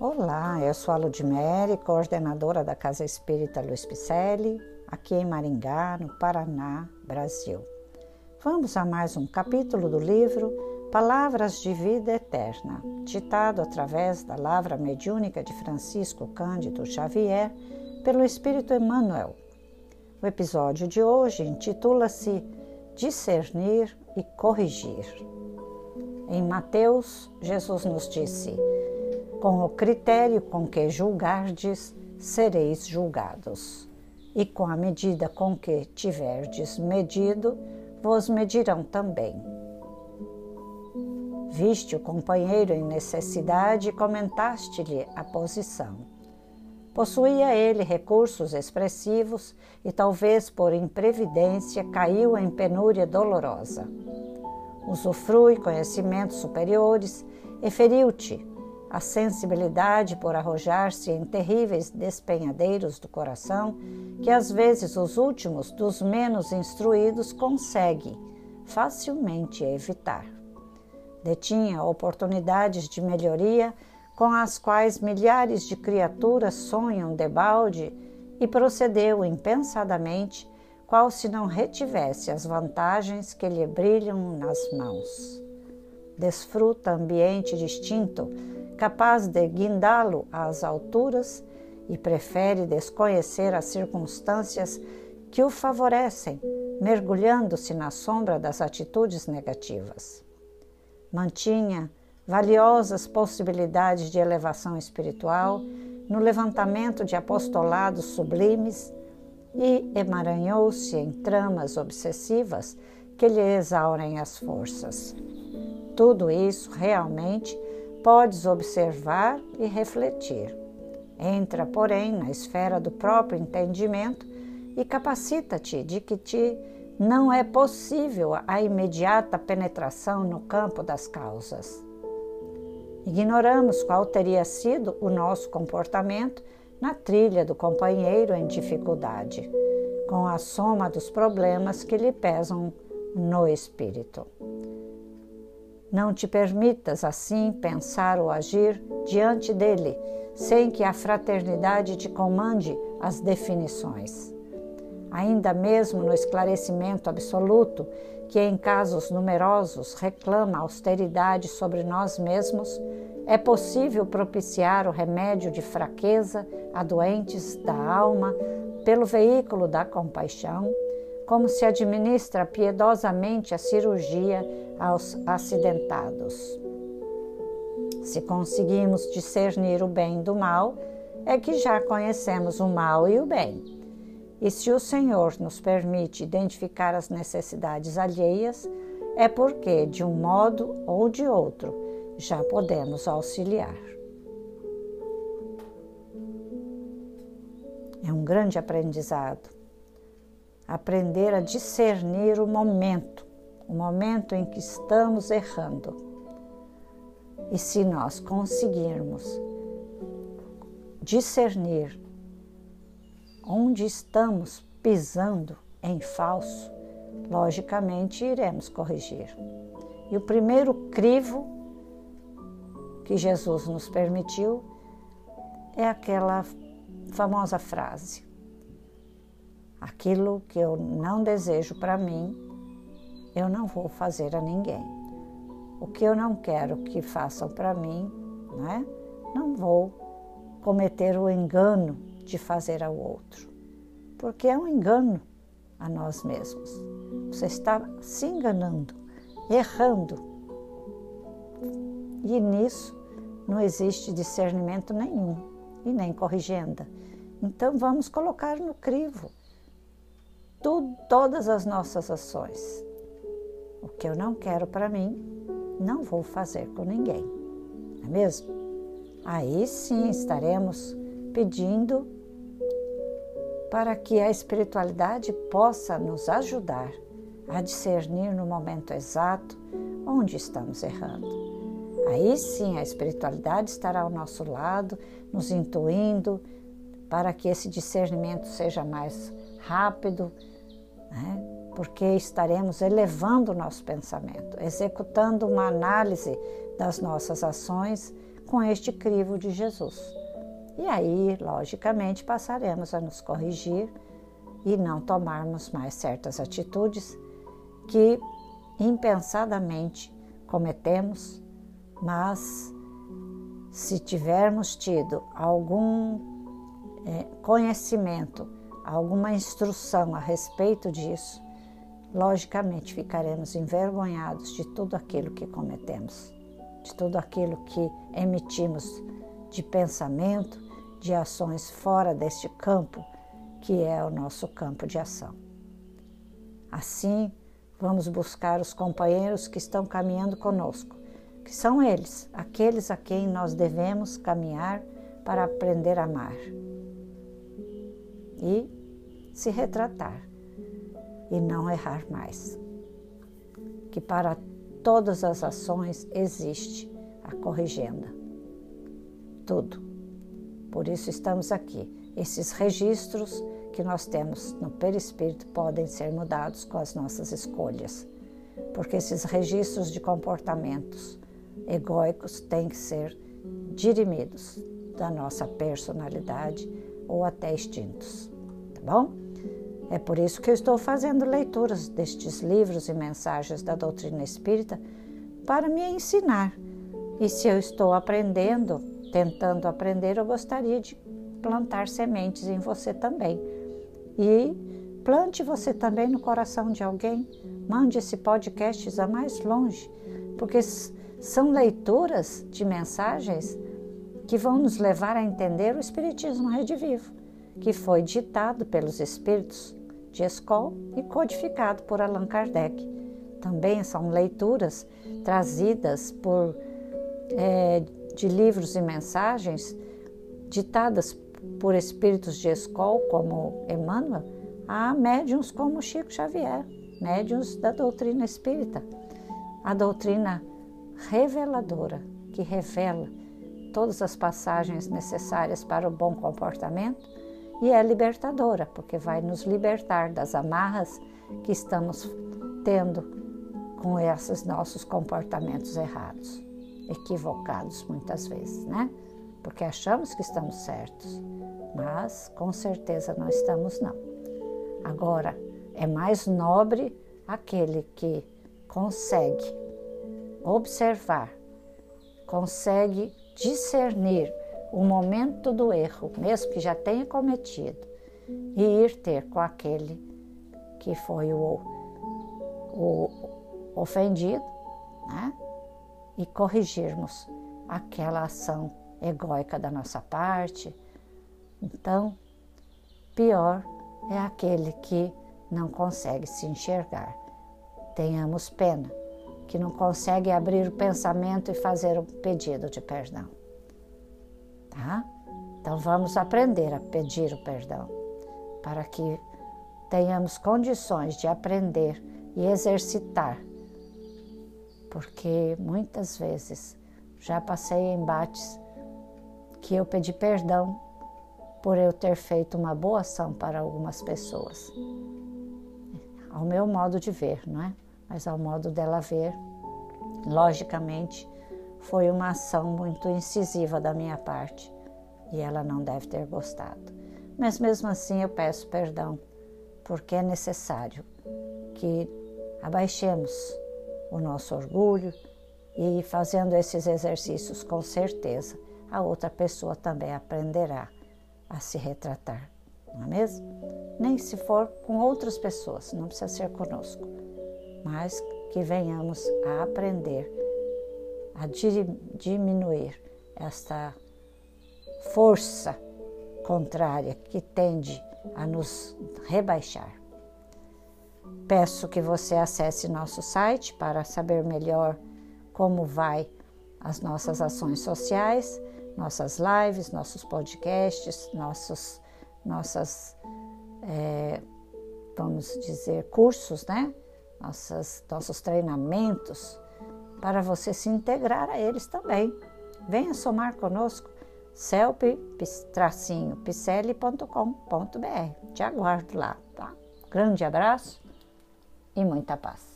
Olá, eu sou a Ludmere, coordenadora da Casa Espírita Luiz Picelli, aqui em Maringá, no Paraná, Brasil. Vamos a mais um capítulo do livro Palavras de Vida Eterna, ditado através da lavra mediúnica de Francisco Cândido Xavier pelo Espírito Emmanuel. O episódio de hoje intitula-se Discernir e Corrigir. Em Mateus, Jesus nos disse: com o critério com que julgardes, sereis julgados, e com a medida com que tiverdes medido, vos medirão também. Viste o companheiro em necessidade e comentaste-lhe a posição. Possuía ele recursos expressivos e, talvez por imprevidência, caiu em penúria dolorosa. Usufrui conhecimentos superiores e feriu-te a sensibilidade por arrojar-se em terríveis despenhadeiros do coração que às vezes os últimos dos menos instruídos conseguem facilmente evitar. Detinha oportunidades de melhoria com as quais milhares de criaturas sonham debalde e procedeu impensadamente, qual se não retivesse as vantagens que lhe brilham nas mãos. Desfruta ambiente distinto, capaz de guindá-lo às alturas e prefere desconhecer as circunstâncias que o favorecem, mergulhando-se na sombra das atitudes negativas. Mantinha valiosas possibilidades de elevação espiritual no levantamento de apostolados sublimes e emaranhou-se em tramas obsessivas que lhe exaurem as forças. Tudo isso realmente podes observar e refletir. Entra, porém, na esfera do próprio entendimento e capacita-te de que te não é possível a imediata penetração no campo das causas. Ignoramos qual teria sido o nosso comportamento na trilha do companheiro em dificuldade, com a soma dos problemas que lhe pesam no espírito. Não te permitas assim pensar ou agir diante dele, sem que a fraternidade te comande as definições. Ainda mesmo no esclarecimento absoluto, que em casos numerosos reclama austeridade sobre nós mesmos, é possível propiciar o remédio de fraqueza a doentes da alma pelo veículo da compaixão como se administra piedosamente a cirurgia aos acidentados. Se conseguimos discernir o bem do mal, é que já conhecemos o mal e o bem. E se o Senhor nos permite identificar as necessidades alheias, é porque, de um modo ou de outro, já podemos auxiliar. É um grande aprendizado aprender a discernir o momento, o momento em que estamos errando. E se nós conseguirmos discernir onde estamos pisando em falso, logicamente iremos corrigir. E o primeiro crivo que Jesus nos permitiu é aquela famosa frase: Aquilo que eu não desejo para mim, eu não vou fazer a ninguém. O que eu não quero que façam para mim, né? não vou cometer o engano de fazer ao outro. Porque é um engano a nós mesmos. Você está se enganando, errando. E nisso não existe discernimento nenhum e nem corrigenda. Então vamos colocar no crivo todas as nossas ações. O que eu não quero para mim, não vou fazer com ninguém. Não é mesmo? Aí sim estaremos pedindo para que a espiritualidade possa nos ajudar a discernir no momento exato onde estamos errando. Aí sim a espiritualidade estará ao nosso lado, nos intuindo para que esse discernimento seja mais rápido, né? Porque estaremos elevando o nosso pensamento, executando uma análise das nossas ações com este crivo de Jesus. E aí, logicamente, passaremos a nos corrigir e não tomarmos mais certas atitudes que impensadamente cometemos, mas se tivermos tido algum é, conhecimento, alguma instrução a respeito disso, logicamente ficaremos envergonhados de tudo aquilo que cometemos, de tudo aquilo que emitimos de pensamento, de ações fora deste campo que é o nosso campo de ação. Assim, vamos buscar os companheiros que estão caminhando conosco, que são eles, aqueles a quem nós devemos caminhar para aprender a amar e se retratar e não errar mais. Que para todas as ações existe a corrigenda. Tudo. Por isso estamos aqui. Esses registros que nós temos no perispírito podem ser mudados com as nossas escolhas, porque esses registros de comportamentos egóicos têm que ser dirimidos da nossa personalidade ou até extintos, tá bom? É por isso que eu estou fazendo leituras destes livros e mensagens da doutrina espírita para me ensinar. E se eu estou aprendendo, tentando aprender, eu gostaria de plantar sementes em você também e plante você também no coração de alguém. Mande esse podcast a mais longe, porque são leituras de mensagens que vão nos levar a entender o Espiritismo Rede Vivo, que foi ditado pelos Espíritos de Escol e codificado por Allan Kardec. Também são leituras trazidas por é, de livros e mensagens ditadas por espíritos de escola, como Emmanuel, a médiums como Chico Xavier, médiums da doutrina espírita. A doutrina reveladora, que revela todas as passagens necessárias para o bom comportamento e é libertadora, porque vai nos libertar das amarras que estamos tendo com esses nossos comportamentos errados, equivocados muitas vezes, né? porque achamos que estamos certos, mas com certeza não estamos não. Agora, é mais nobre aquele que consegue observar, consegue discernir o momento do erro, mesmo que já tenha cometido, e ir ter com aquele que foi o, o ofendido, né? e corrigirmos aquela ação egóica da nossa parte. Então, pior é aquele que não consegue se enxergar. Tenhamos pena, que não consegue abrir o pensamento e fazer um pedido de perdão. Então vamos aprender a pedir o perdão, para que tenhamos condições de aprender e exercitar, porque muitas vezes já passei embates que eu pedi perdão por eu ter feito uma boa ação para algumas pessoas. Ao meu modo de ver, não é? Mas ao modo dela ver, logicamente, foi uma ação muito incisiva da minha parte e ela não deve ter gostado. Mas mesmo assim eu peço perdão, porque é necessário que abaixemos o nosso orgulho e fazendo esses exercícios com certeza a outra pessoa também aprenderá a se retratar, não é mesmo? Nem se for com outras pessoas, não precisa ser conosco, mas que venhamos a aprender a diminuir esta força contrária que tende a nos rebaixar. Peço que você acesse nosso site para saber melhor como vai as nossas ações sociais nossas lives, nossos podcasts, nossos, nossas, é, vamos dizer, cursos, né? Nossas, nossos treinamentos, para você se integrar a eles também. Venha somar conosco, celpe-picelli.com.br. Te aguardo lá, tá? Grande abraço e muita paz.